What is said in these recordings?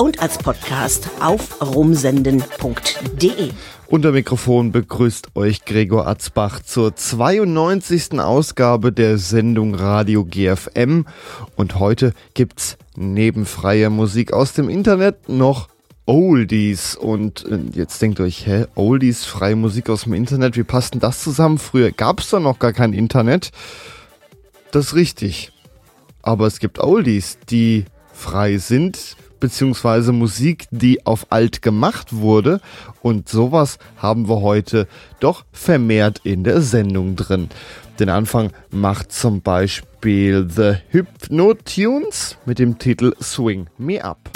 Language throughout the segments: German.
und als Podcast auf rumsenden.de. Unter Mikrofon begrüßt euch Gregor Atzbach zur 92. Ausgabe der Sendung Radio GFM und heute gibt's neben freier Musik aus dem Internet noch Oldies und äh, jetzt denkt euch, hä, Oldies, freie Musik aus dem Internet, wie passt denn das zusammen? Früher gab's da noch gar kein Internet. Das ist richtig. Aber es gibt Oldies, die frei sind, beziehungsweise Musik, die auf alt gemacht wurde. Und sowas haben wir heute doch vermehrt in der Sendung drin. Den Anfang macht zum Beispiel The Hypnotunes mit dem Titel Swing Me Up.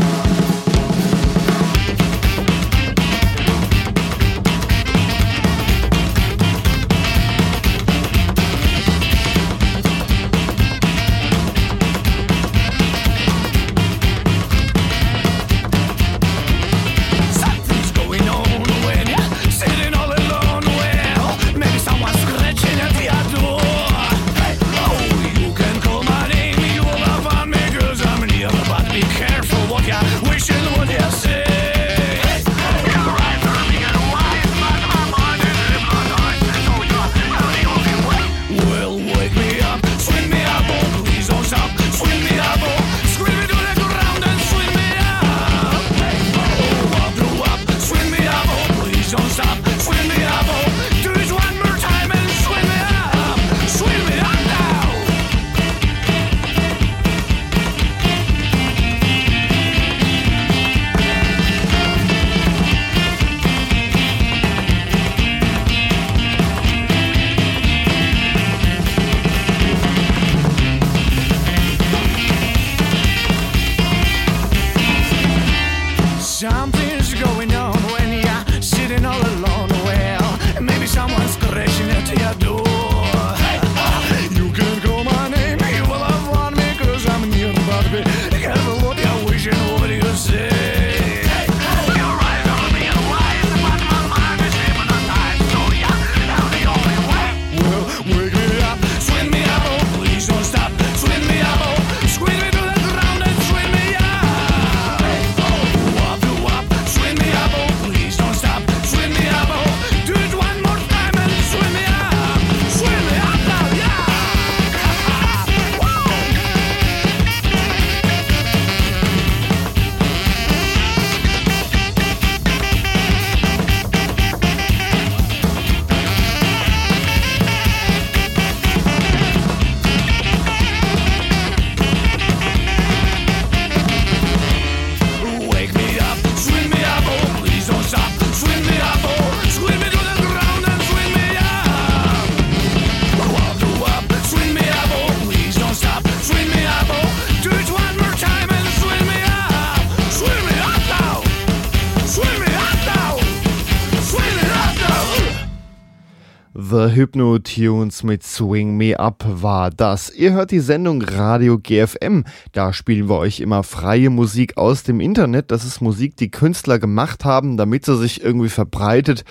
Hypno-Tunes mit Swing Me Up war das. Ihr hört die Sendung Radio GFM. Da spielen wir euch immer freie Musik aus dem Internet. Das ist Musik, die Künstler gemacht haben, damit sie sich irgendwie verbreitet,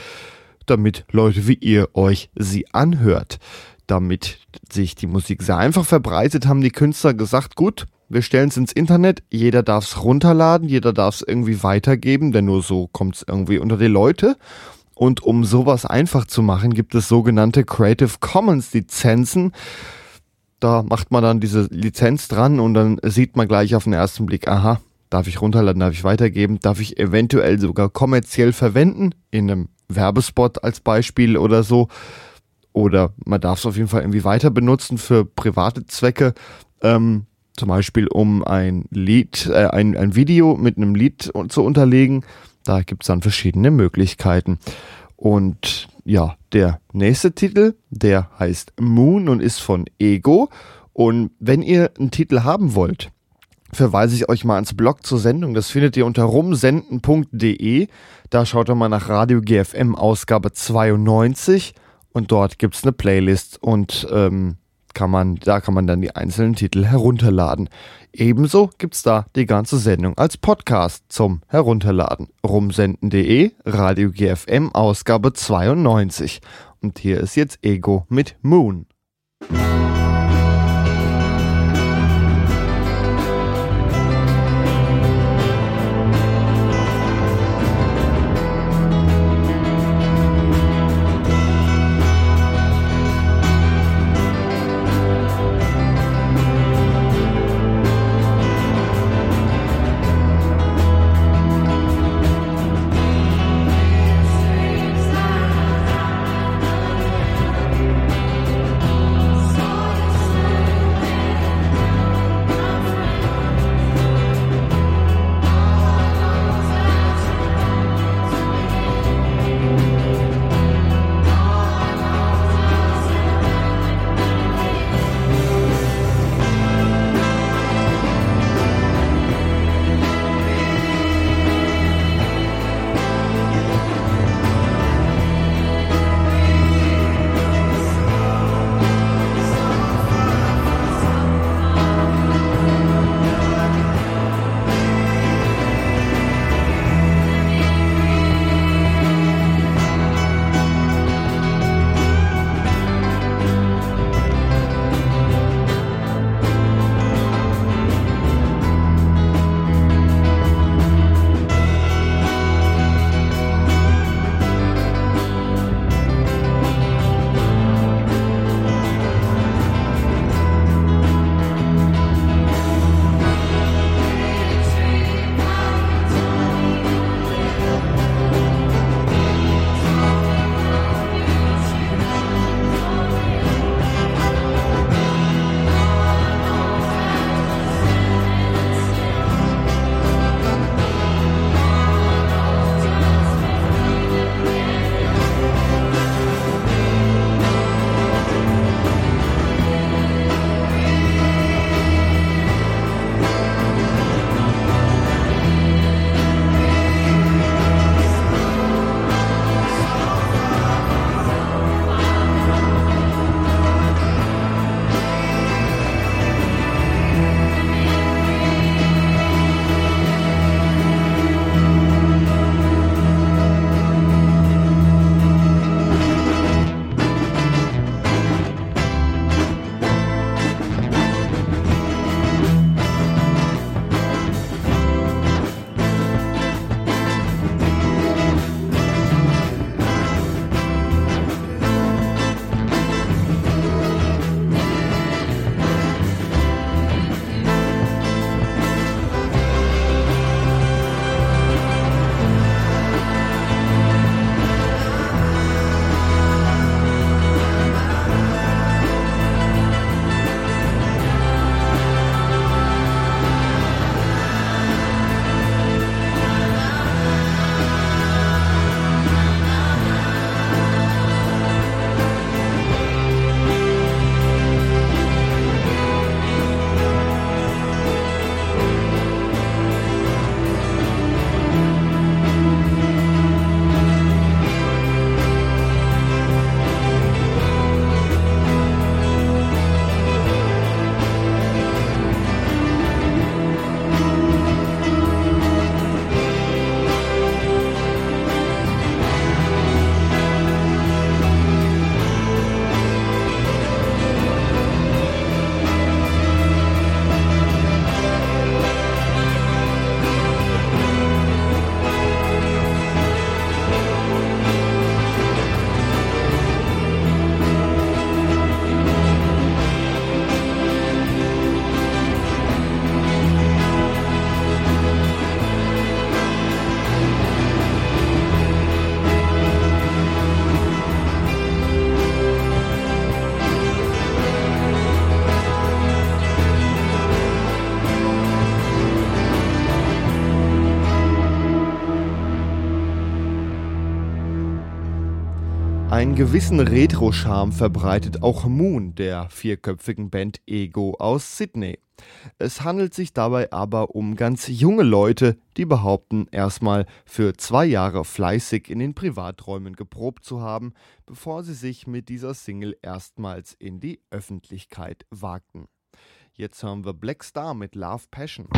damit Leute wie ihr euch sie anhört. Damit sich die Musik sehr einfach verbreitet, haben die Künstler gesagt, gut, wir stellen es ins Internet, jeder darf es runterladen, jeder darf es irgendwie weitergeben, denn nur so kommt es irgendwie unter die Leute. Und um sowas einfach zu machen, gibt es sogenannte Creative Commons Lizenzen. Da macht man dann diese Lizenz dran und dann sieht man gleich auf den ersten Blick, aha, darf ich runterladen, darf ich weitergeben, darf ich eventuell sogar kommerziell verwenden, in einem Werbespot als Beispiel oder so. Oder man darf es auf jeden Fall irgendwie weiter benutzen für private Zwecke. Ähm, zum Beispiel um ein Lied, äh, ein, ein Video mit einem Lied zu unterlegen da gibt's dann verschiedene Möglichkeiten. Und ja, der nächste Titel, der heißt Moon und ist von Ego. Und wenn ihr einen Titel haben wollt, verweise ich euch mal ans Blog zur Sendung. Das findet ihr unter rumsenden.de. Da schaut ihr mal nach Radio GFM Ausgabe 92 und dort gibt es eine Playlist und ähm, kann man, da kann man dann die einzelnen Titel herunterladen. Ebenso gibt es da die ganze Sendung als Podcast zum Herunterladen. Rumsenden.de, Radio GFM Ausgabe 92. Und hier ist jetzt Ego mit Moon. Einen gewissen Retro-Charme verbreitet auch Moon der vierköpfigen Band Ego aus Sydney. Es handelt sich dabei aber um ganz junge Leute, die behaupten, erstmal für zwei Jahre fleißig in den Privaträumen geprobt zu haben, bevor sie sich mit dieser Single erstmals in die Öffentlichkeit wagten. Jetzt hören wir Black Star mit Love Passion.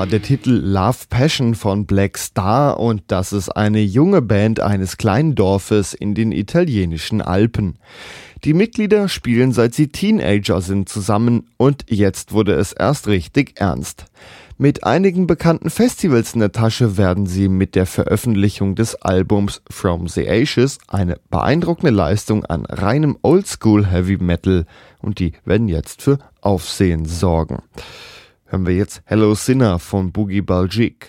War der Titel Love Passion von Black Star und das ist eine junge Band eines kleinen Dorfes in den italienischen Alpen. Die Mitglieder spielen seit sie Teenager sind zusammen und jetzt wurde es erst richtig ernst. Mit einigen bekannten Festivals in der Tasche werden sie mit der Veröffentlichung des Albums From the Ashes eine beeindruckende Leistung an reinem Oldschool Heavy Metal und die werden jetzt für Aufsehen sorgen hören wir jetzt Hello Sinner von Boogie Baljik.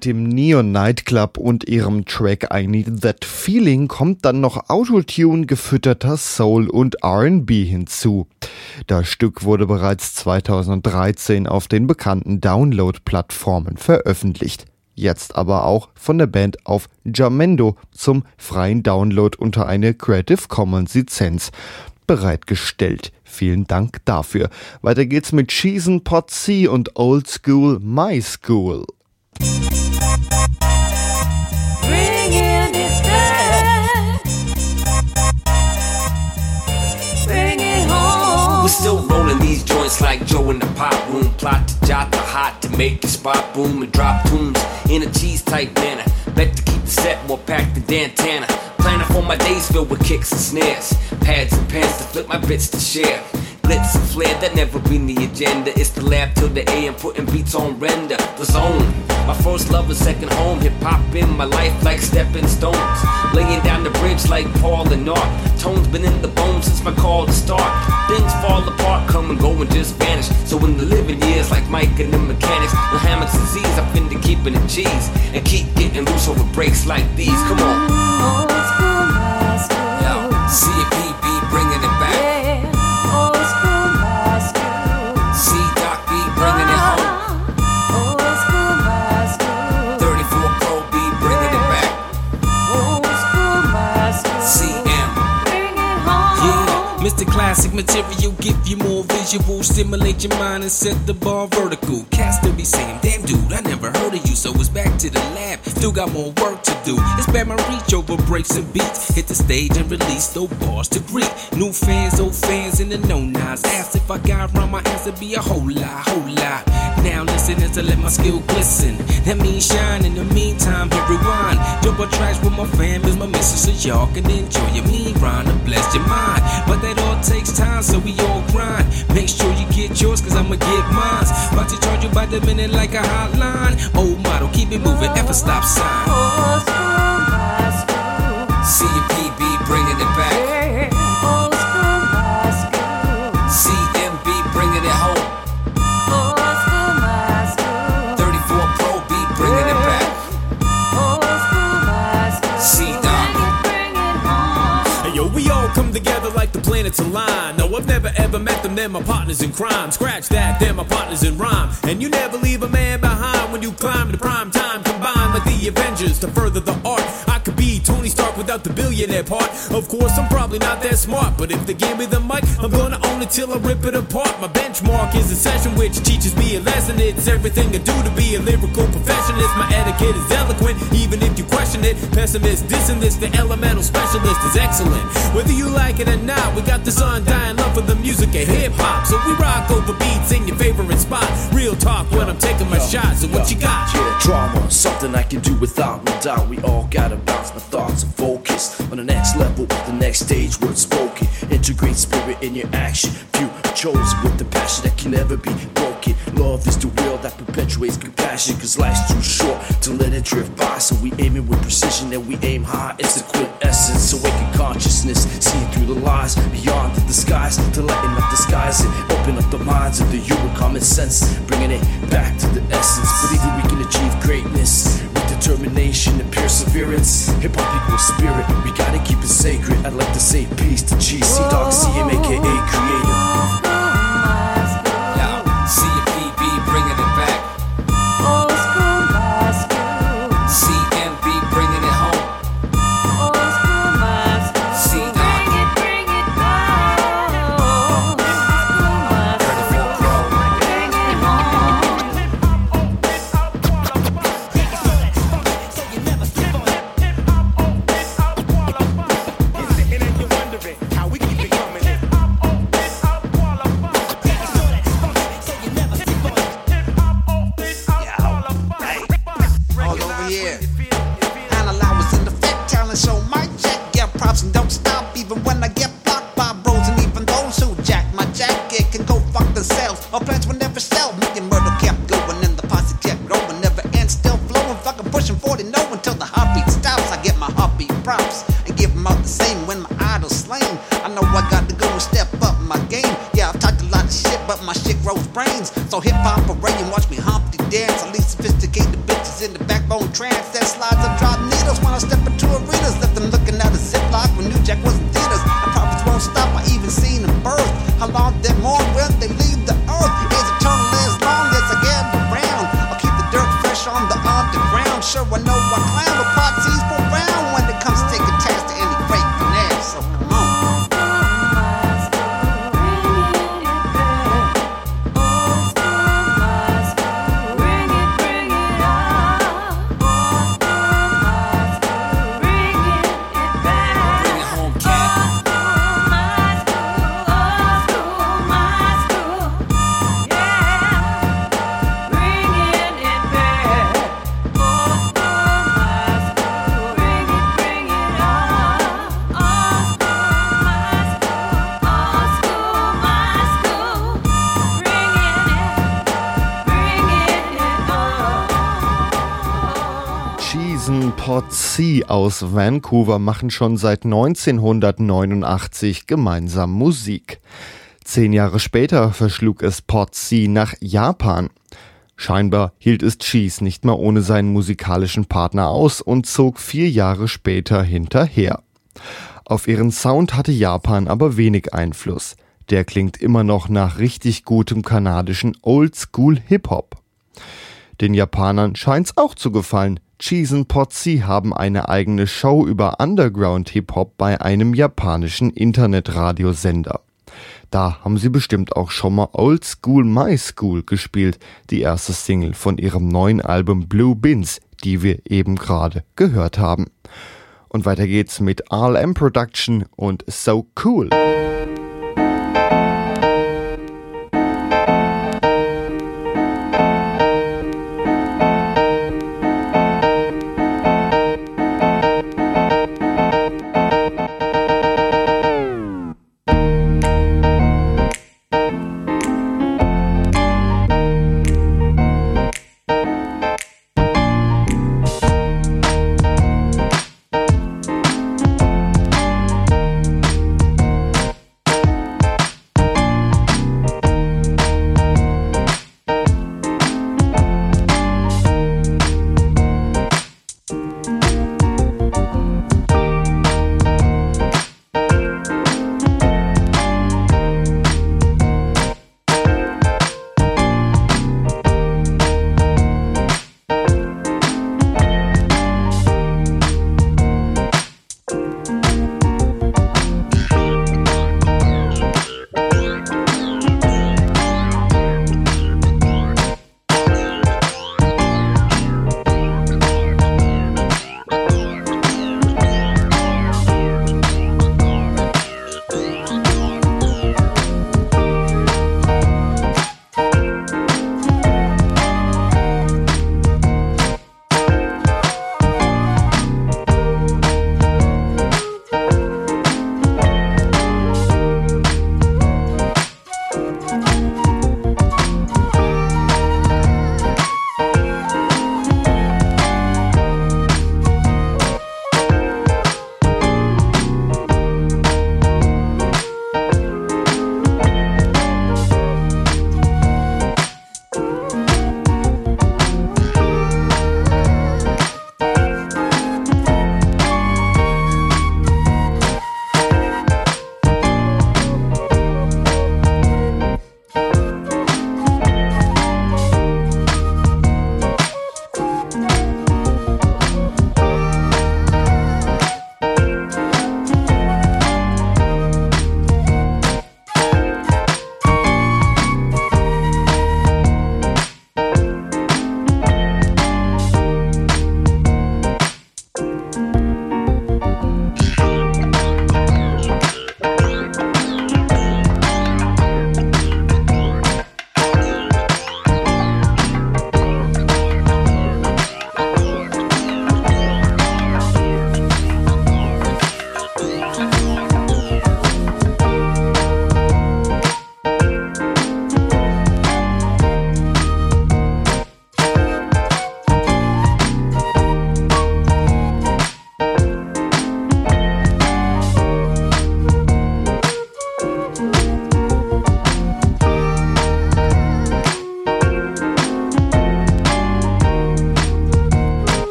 Mit dem Neon Nightclub und ihrem Track I Need That Feeling kommt dann noch Autotune gefütterter Soul und RB hinzu. Das Stück wurde bereits 2013 auf den bekannten Download-Plattformen veröffentlicht. Jetzt aber auch von der Band auf Jamendo zum freien Download unter eine Creative Commons Lizenz bereitgestellt. Vielen Dank dafür. Weiter geht's mit Cheesen Pot C und Old School My School. Still rolling these joints like Joe in the pot room. Plot to jot the hot to make the spot boom and drop tunes in a cheese type manner. Bet to keep the set more packed than Dantana. Planning for my days filled with kicks and snares. Pads and pens to flip my bits to share blitz and flair that never been the agenda. It's the lab till the AM, putting beats on render. The zone, my first love and second home. Hip hop in my life like stepping stones. Laying down the bridge like Paul and Art. Tones been in the bones since my call to start. Things fall apart, come and go and just vanish. So in the living years, like Mike and the mechanics, the hammocks and Z's, I'm finna keeping the cheese and keep getting loose over breaks like these. Come on. Yo, CPB bringing Classic material, give you more visual, stimulate your mind and set the bar vertical. Cast to be saying, damn dude, I never heard of you, so it's back to the lab. Still got more work to do. It's bad my reach over breaks and beats. Hit the stage and release those bars to greet. New fans, old fans in the no nines. Ask if I got rhyme, my answer be a whole lot, whole lot. Now listen as I let my skill glisten. That means shine in the meantime, hit rewind. On tracks with my fam is my mission, so y'all can enjoy your mean rhyme to bless your mind. But that all takes time, so we all grind. Make sure you get yours, cause I'ma get mine. About to charge you by the minute like a hotline. Old model, keep it moving, a stop sign. CPB bringing the planets align. No, I've never ever met them, they're my partners in crime. Scratch that, they're my partners in rhyme. And you never leave a man behind when you climb to prime time. Combine like the Avengers to further the art. I could be Tony Stark without the billionaire part. Of course, I'm probably not that smart, but if they give me the mic, I'm gonna own it till I rip it apart. My benchmark is a session which teaches me a lesson. It's everything I do to be a lyrical perfectionist. My etiquette is eloquent, even if you question it. Pessimist, dissing this, the elemental specialist is excellent. Whether you like it or not, we got this undying love for the music of hip hop. So we rock over beats in your favorite spot. Real talk when I'm taking my shots. So what you got? Yeah, drama, something I can do without no doubt. We all gotta bounce my thoughts and focus on the next level, the next stage, words spoken. Integrate spirit in your action. Few chosen with the passion that can never be broken. Love is the will that perpetuates compassion, cause life's too short to let it drift by. So we aim it with precision and we aim high. It's the quintessence, awaken consciousness, seeing through the lies beyond the disguise, to lighten up skies and open up the minds of the human common sense, bringing it back to the essence. Believing we can achieve greatness determination and perseverance. Hip hop equals spirit, we gotta keep it sacred. I'd like to say peace to GC Dog CM, Creator. C aus Vancouver machen schon seit 1989 gemeinsam Musik. Zehn Jahre später verschlug es Pot C nach Japan. Scheinbar hielt es Cheese nicht mehr ohne seinen musikalischen Partner aus und zog vier Jahre später hinterher. Auf ihren Sound hatte Japan aber wenig Einfluss. Der klingt immer noch nach richtig gutem kanadischen Oldschool Hip-Hop. Den Japanern scheint's auch zu gefallen. Cheesen Potsi haben eine eigene Show über Underground Hip-Hop bei einem japanischen Internetradiosender. Da haben sie bestimmt auch schon mal Old School My School gespielt, die erste Single von ihrem neuen Album Blue Bins, die wir eben gerade gehört haben. Und weiter geht's mit RLM Production und So Cool.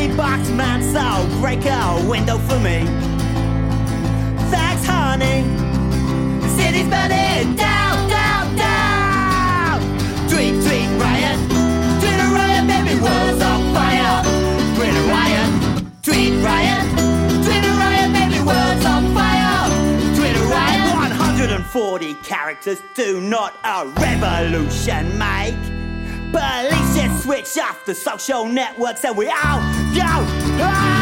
New Reeboks, man, so break a window for me. Thanks, honey. The city's burning down, down, down. Tweet, tweet, riot. Tweet a riot, baby, world's on fire. Tweet a riot. Tweet riot. Tweet a riot, baby, world's on fire. Tweet a riot. 140 characters do not a revolution make. Police just switch off the social networks and we all go. out.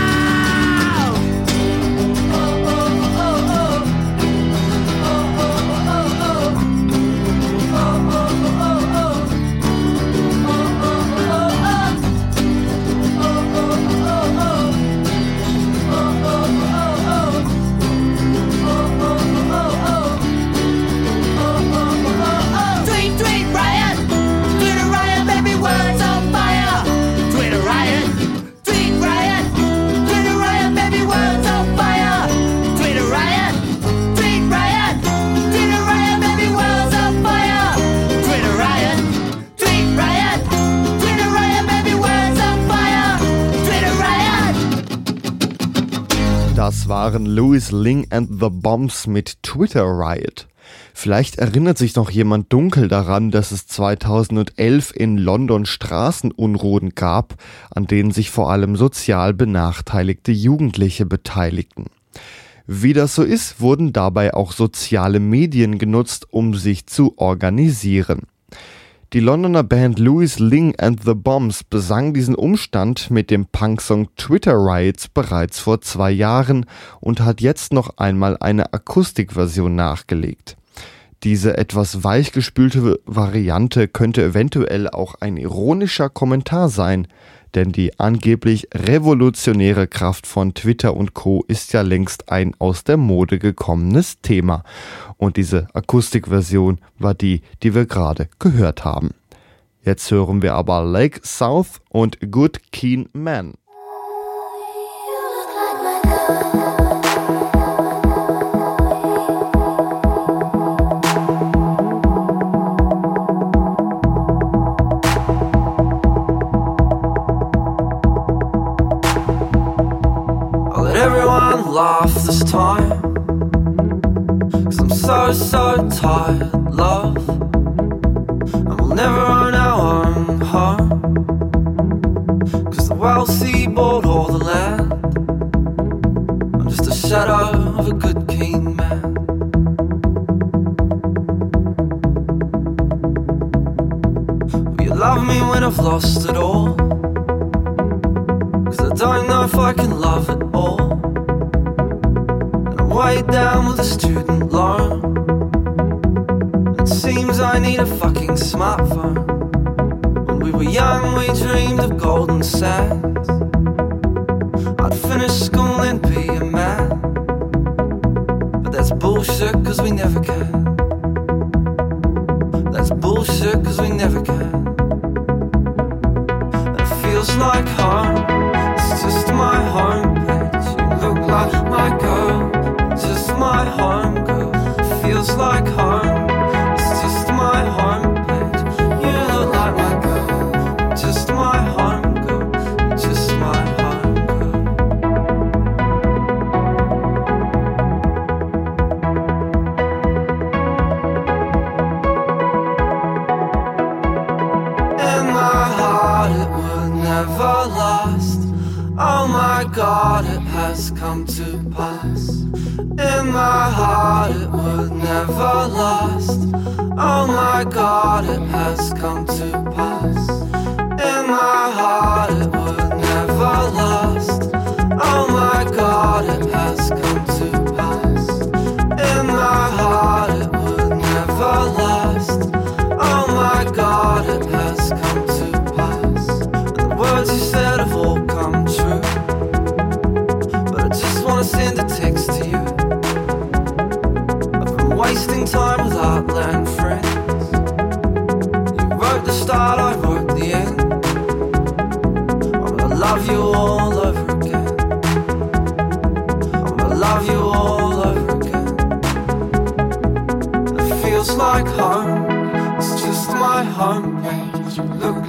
Waren Louis Ling and the Bombs mit Twitter Riot. Vielleicht erinnert sich noch jemand dunkel daran, dass es 2011 in London Straßenunruhen gab, an denen sich vor allem sozial benachteiligte Jugendliche beteiligten. Wie das so ist, wurden dabei auch soziale Medien genutzt, um sich zu organisieren. Die Londoner Band Louis Ling and the Bombs besang diesen Umstand mit dem Punksong Twitter Riots bereits vor zwei Jahren und hat jetzt noch einmal eine Akustikversion nachgelegt. Diese etwas weichgespülte Variante könnte eventuell auch ein ironischer Kommentar sein, denn die angeblich revolutionäre Kraft von Twitter und Co ist ja längst ein aus der Mode gekommenes Thema. Und diese Akustikversion war die, die wir gerade gehört haben. Jetzt hören wir aber Lake South und Good Keen Man. Laugh this time. Cause I'm so, so tired, love. And we'll never own our own home. Cause the wealthy bought all the land. I'm just a shadow of a good king man. Will you love me when I've lost it all? Cause I don't know if I can love at all. Weighed down with a student loan. It seems I need a fucking smartphone. When we were young, we dreamed of golden sands. I'd finish school and be a man. But that's bullshit, cause we never can. That's bullshit, cause we never can. It feels like home. Feels like home. It's just my homepage. You look like my girl, just my home girl, just my home girl. In my heart, it would never last. Oh my god, it has come to last. Oh my god, it has come to pass. In my heart,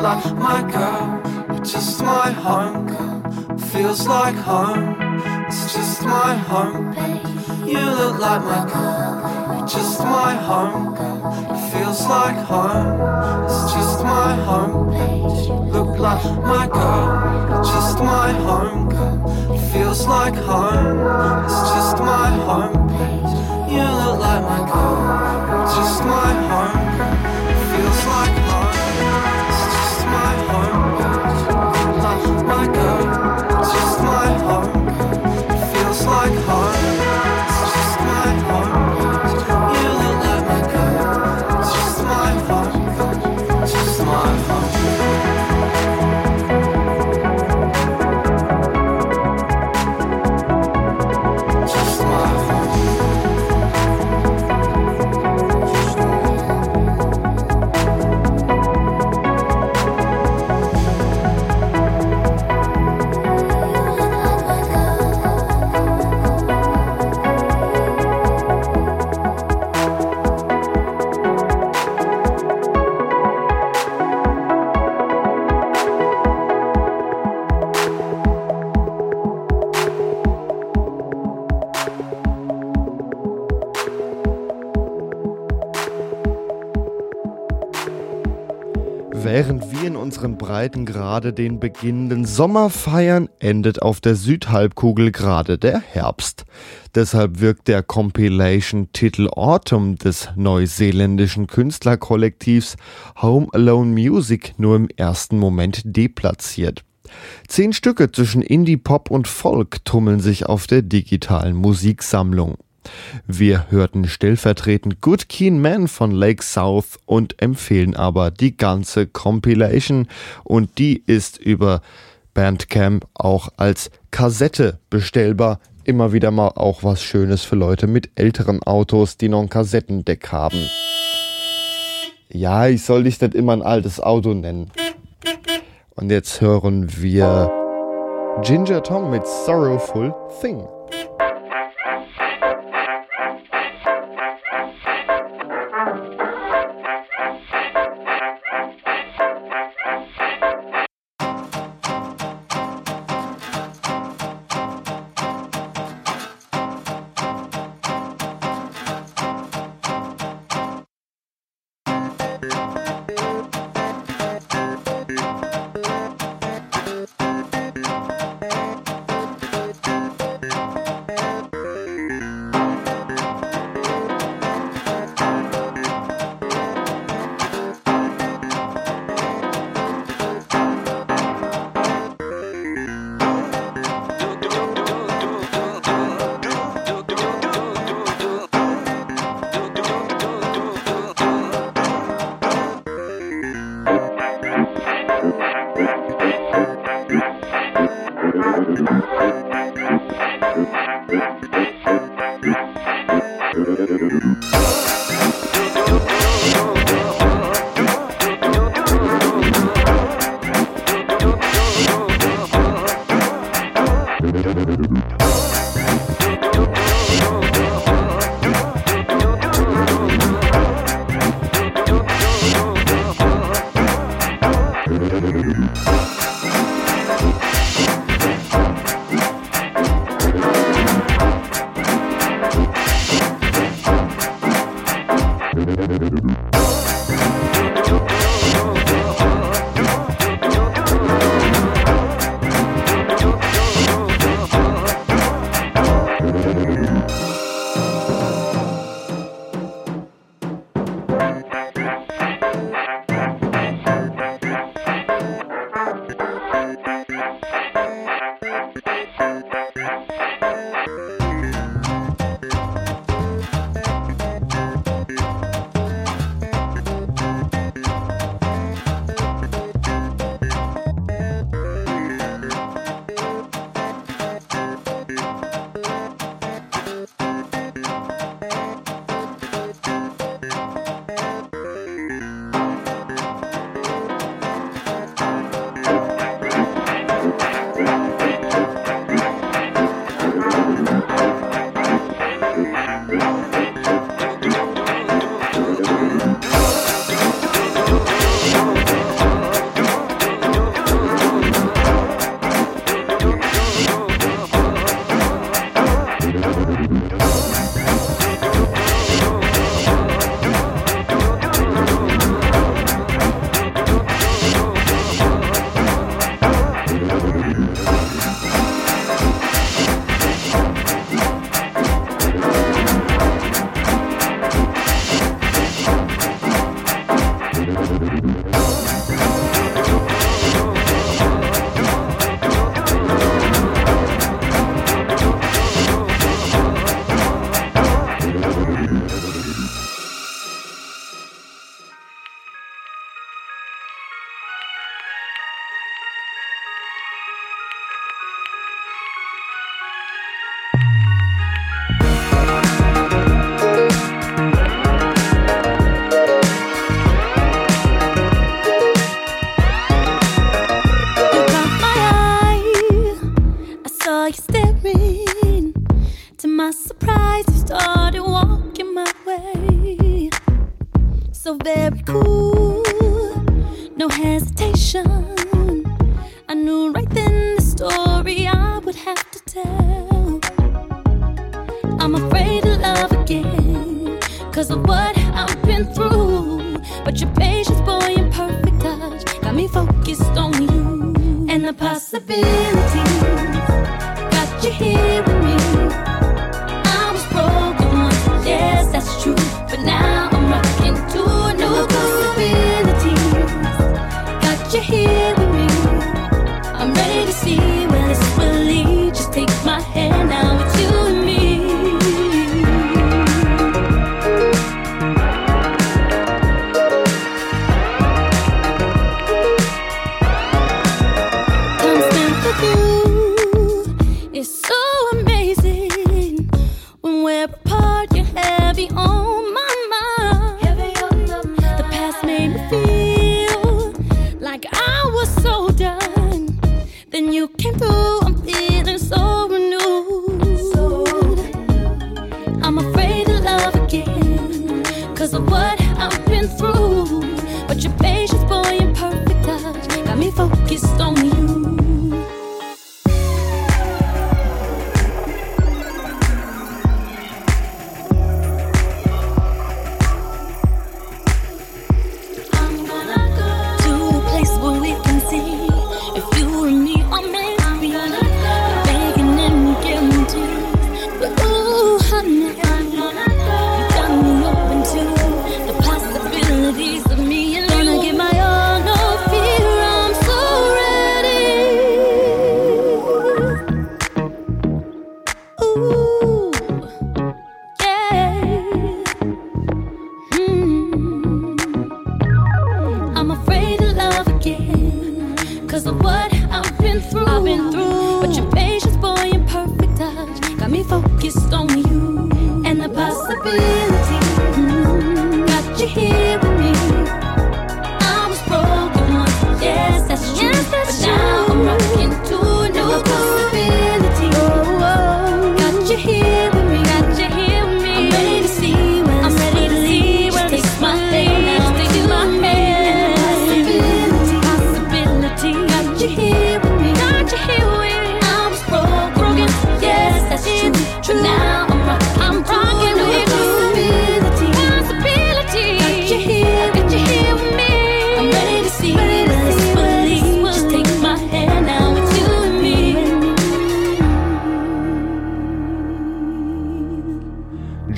My girl. You're just my home girl. Feels like home. It's just my home. You look like my girl. You're just my home girl. Feels like home. It's just my home look like my girl. You're just my home girl. Feels like home. It's just my home. You look like my girl. You're just my home Breiten gerade den beginnenden Sommer feiern, endet auf der Südhalbkugel gerade der Herbst. Deshalb wirkt der Compilation-Titel Autumn des neuseeländischen Künstlerkollektivs Home Alone Music nur im ersten Moment deplatziert. Zehn Stücke zwischen Indie, Pop und Folk tummeln sich auf der digitalen Musiksammlung. Wir hörten stellvertretend Good Keen Man von Lake South und empfehlen aber die ganze Compilation und die ist über Bandcamp auch als Kassette bestellbar. Immer wieder mal auch was Schönes für Leute mit älteren Autos, die noch ein Kassettendeck haben. Ja, ich soll dich nicht immer ein altes Auto nennen. Und jetzt hören wir Ginger Tom mit Sorrowful Thing.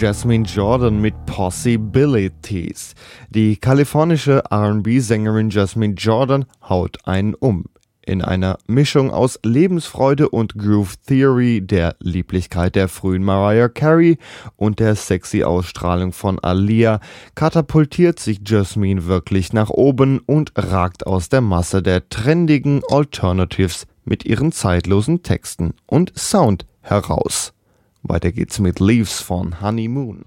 Jasmine Jordan mit Possibilities. Die kalifornische RB-Sängerin Jasmine Jordan haut einen um. In einer Mischung aus Lebensfreude und Groove Theory, der Lieblichkeit der frühen Mariah Carey und der sexy Ausstrahlung von Alia, katapultiert sich Jasmine wirklich nach oben und ragt aus der Masse der trendigen Alternatives mit ihren zeitlosen Texten und Sound heraus. Weiter geht's mit Leaves von Honeymoon.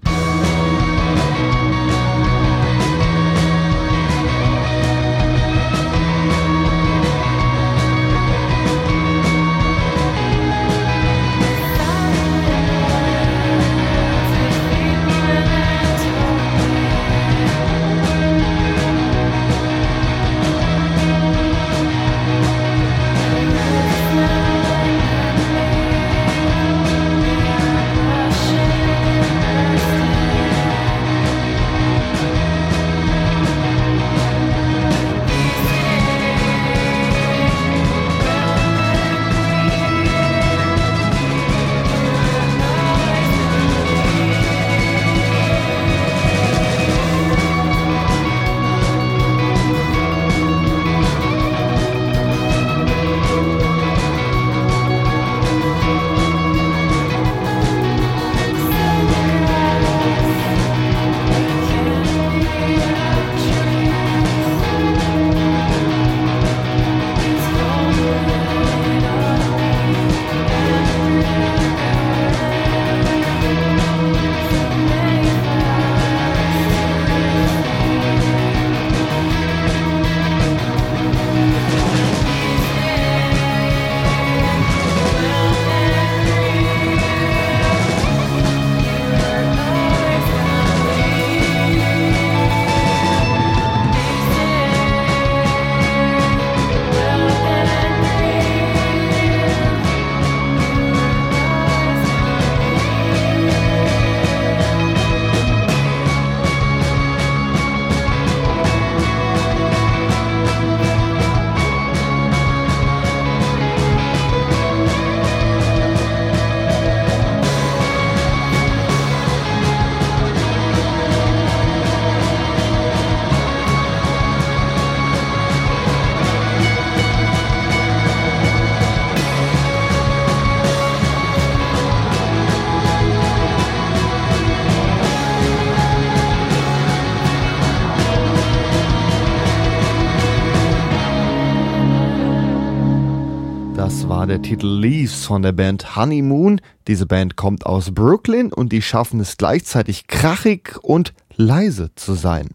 Titel Leaves von der Band Honeymoon. Diese Band kommt aus Brooklyn und die schaffen es gleichzeitig krachig und leise zu sein.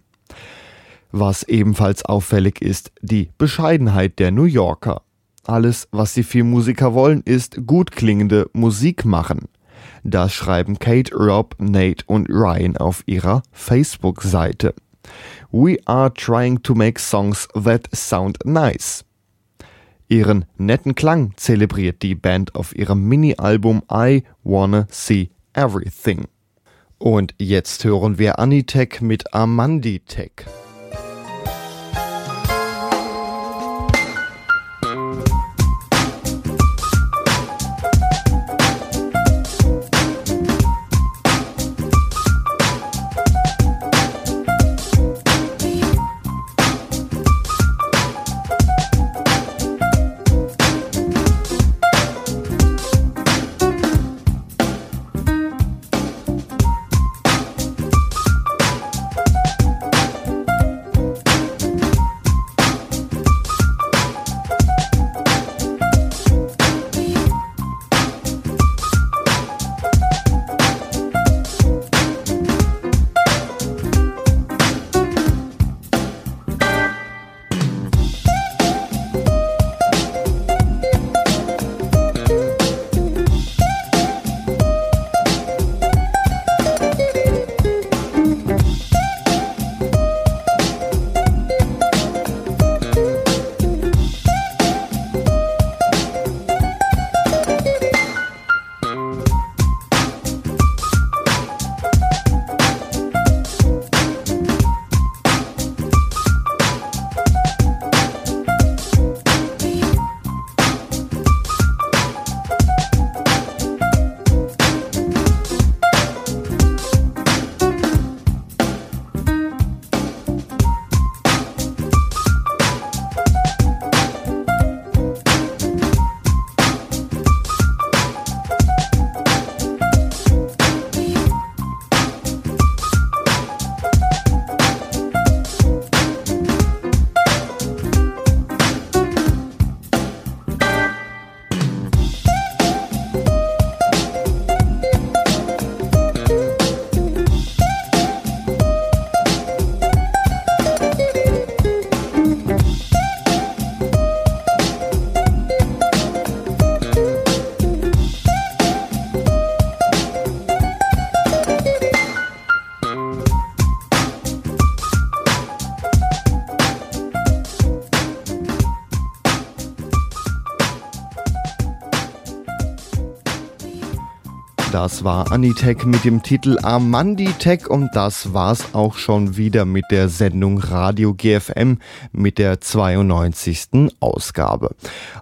Was ebenfalls auffällig ist, die Bescheidenheit der New Yorker. Alles, was die vier Musiker wollen, ist gut klingende Musik machen. Das schreiben Kate, Rob, Nate und Ryan auf ihrer Facebook-Seite. We are trying to make songs that sound nice. Ihren netten Klang zelebriert die Band auf ihrem Mini-Album I Wanna See Everything. Und jetzt hören wir Anitech mit Amanditech. Das war Anitech mit dem Titel Amanditech und das war's auch schon wieder mit der Sendung Radio GFM mit der 92. Ausgabe.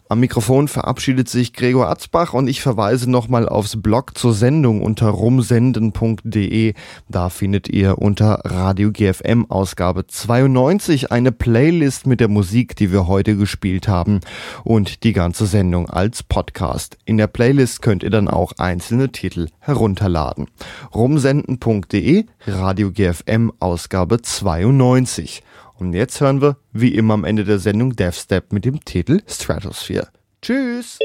Am Mikrofon verabschiedet sich Gregor Atzbach und ich verweise nochmal aufs Blog zur Sendung unter rumsenden.de. Da findet ihr unter Radio GFM Ausgabe 92 eine Playlist mit der Musik, die wir heute gespielt haben und die ganze Sendung als Podcast. In der Playlist könnt ihr dann auch einzelne Titel Herunterladen. Rumsenden.de, Radio GFM, Ausgabe 92. Und jetzt hören wir, wie immer am Ende der Sendung, Deathstep mit dem Titel Stratosphere. Tschüss!